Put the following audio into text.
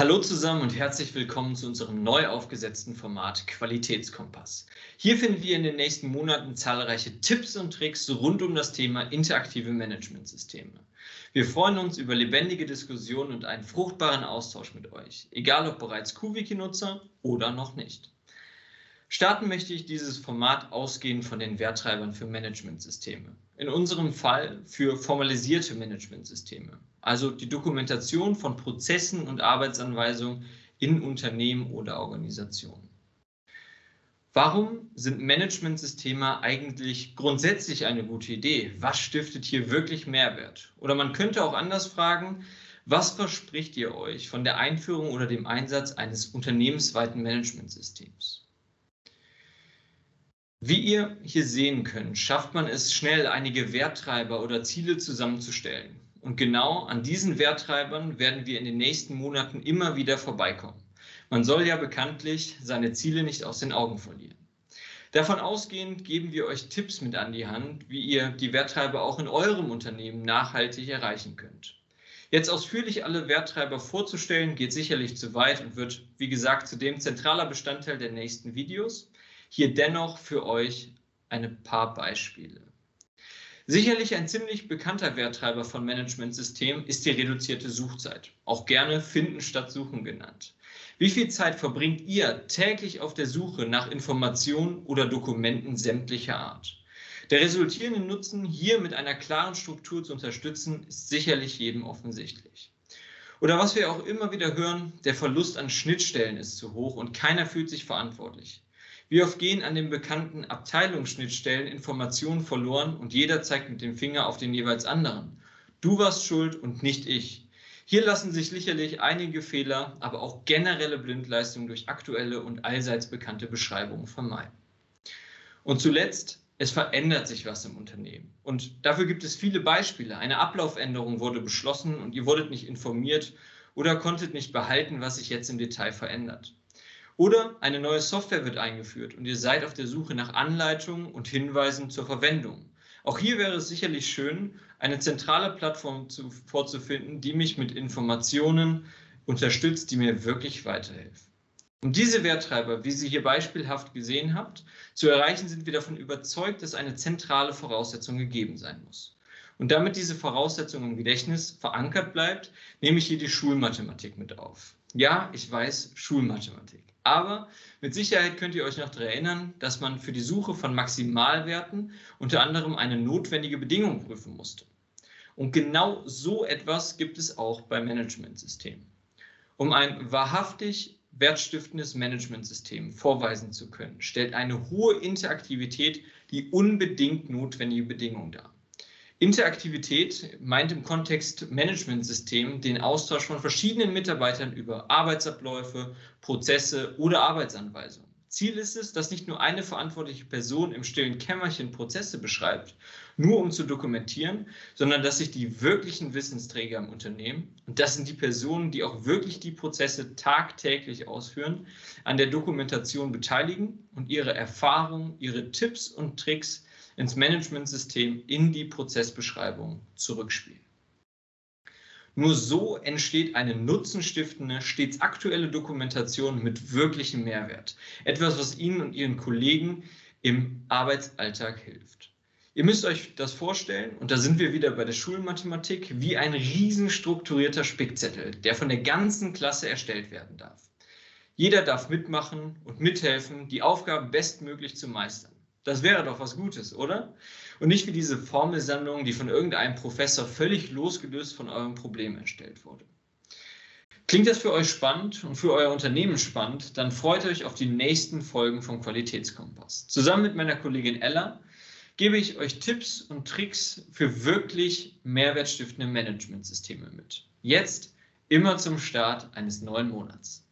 Hallo zusammen und herzlich willkommen zu unserem neu aufgesetzten Format Qualitätskompass. Hier finden wir in den nächsten Monaten zahlreiche Tipps und Tricks rund um das Thema interaktive Managementsysteme. Wir freuen uns über lebendige Diskussionen und einen fruchtbaren Austausch mit euch, egal ob bereits QWiki-Nutzer oder noch nicht. Starten möchte ich dieses Format ausgehend von den Werttreibern für Managementsysteme. In unserem Fall für formalisierte Managementsysteme, also die Dokumentation von Prozessen und Arbeitsanweisungen in Unternehmen oder Organisationen. Warum sind Managementsysteme eigentlich grundsätzlich eine gute Idee? Was stiftet hier wirklich Mehrwert? Oder man könnte auch anders fragen, was verspricht ihr euch von der Einführung oder dem Einsatz eines unternehmensweiten Managementsystems? Wie ihr hier sehen könnt, schafft man es schnell, einige Werttreiber oder Ziele zusammenzustellen. Und genau an diesen Werttreibern werden wir in den nächsten Monaten immer wieder vorbeikommen. Man soll ja bekanntlich seine Ziele nicht aus den Augen verlieren. Davon ausgehend geben wir euch Tipps mit an die Hand, wie ihr die Werttreiber auch in eurem Unternehmen nachhaltig erreichen könnt. Jetzt ausführlich alle Werttreiber vorzustellen, geht sicherlich zu weit und wird, wie gesagt, zudem zentraler Bestandteil der nächsten Videos. Hier dennoch für euch ein paar Beispiele. Sicherlich ein ziemlich bekannter Werttreiber von Managementsystemen ist die reduzierte Suchzeit, auch gerne Finden statt Suchen genannt. Wie viel Zeit verbringt ihr täglich auf der Suche nach Informationen oder Dokumenten sämtlicher Art? Der resultierende Nutzen, hier mit einer klaren Struktur zu unterstützen, ist sicherlich jedem offensichtlich. Oder was wir auch immer wieder hören, der Verlust an Schnittstellen ist zu hoch und keiner fühlt sich verantwortlich. Wie oft gehen an den bekannten Abteilungsschnittstellen Informationen verloren und jeder zeigt mit dem Finger auf den jeweils anderen. Du warst schuld und nicht ich. Hier lassen sich sicherlich einige Fehler, aber auch generelle Blindleistungen durch aktuelle und allseits bekannte Beschreibungen vermeiden. Und zuletzt, es verändert sich was im Unternehmen. Und dafür gibt es viele Beispiele. Eine Ablaufänderung wurde beschlossen und ihr wurdet nicht informiert oder konntet nicht behalten, was sich jetzt im Detail verändert. Oder eine neue Software wird eingeführt und ihr seid auf der Suche nach Anleitungen und Hinweisen zur Verwendung. Auch hier wäre es sicherlich schön, eine zentrale Plattform zu, vorzufinden, die mich mit Informationen unterstützt, die mir wirklich weiterhelfen. Um diese Werttreiber, wie Sie hier beispielhaft gesehen habt, zu erreichen, sind wir davon überzeugt, dass eine zentrale Voraussetzung gegeben sein muss. Und damit diese Voraussetzung im Gedächtnis verankert bleibt, nehme ich hier die Schulmathematik mit auf. Ja, ich weiß, Schulmathematik. Aber mit Sicherheit könnt ihr euch noch daran erinnern, dass man für die Suche von Maximalwerten unter anderem eine notwendige Bedingung prüfen musste. Und genau so etwas gibt es auch bei Managementsystemen. Um ein wahrhaftig wertstiftendes Managementsystem vorweisen zu können, stellt eine hohe Interaktivität die unbedingt notwendige Bedingung dar. Interaktivität meint im Kontext Managementsystem den Austausch von verschiedenen Mitarbeitern über Arbeitsabläufe, Prozesse oder Arbeitsanweisungen. Ziel ist es, dass nicht nur eine verantwortliche Person im stillen Kämmerchen Prozesse beschreibt, nur um zu dokumentieren, sondern dass sich die wirklichen Wissensträger im Unternehmen, und das sind die Personen, die auch wirklich die Prozesse tagtäglich ausführen, an der Dokumentation beteiligen und ihre Erfahrungen, ihre Tipps und Tricks ins Managementsystem in die Prozessbeschreibung zurückspielen. Nur so entsteht eine nutzenstiftende, stets aktuelle Dokumentation mit wirklichem Mehrwert. Etwas, was Ihnen und Ihren Kollegen im Arbeitsalltag hilft. Ihr müsst euch das vorstellen, und da sind wir wieder bei der Schulmathematik, wie ein riesenstrukturierter Spickzettel, der von der ganzen Klasse erstellt werden darf. Jeder darf mitmachen und mithelfen, die Aufgaben bestmöglich zu meistern. Das wäre doch was Gutes, oder? Und nicht wie diese Formelsammlung, die von irgendeinem Professor völlig losgelöst von eurem Problem erstellt wurde. Klingt das für euch spannend und für euer Unternehmen spannend, dann freut euch auf die nächsten Folgen vom Qualitätskompass. Zusammen mit meiner Kollegin Ella gebe ich euch Tipps und Tricks für wirklich mehrwertstiftende Managementsysteme mit. Jetzt immer zum Start eines neuen Monats.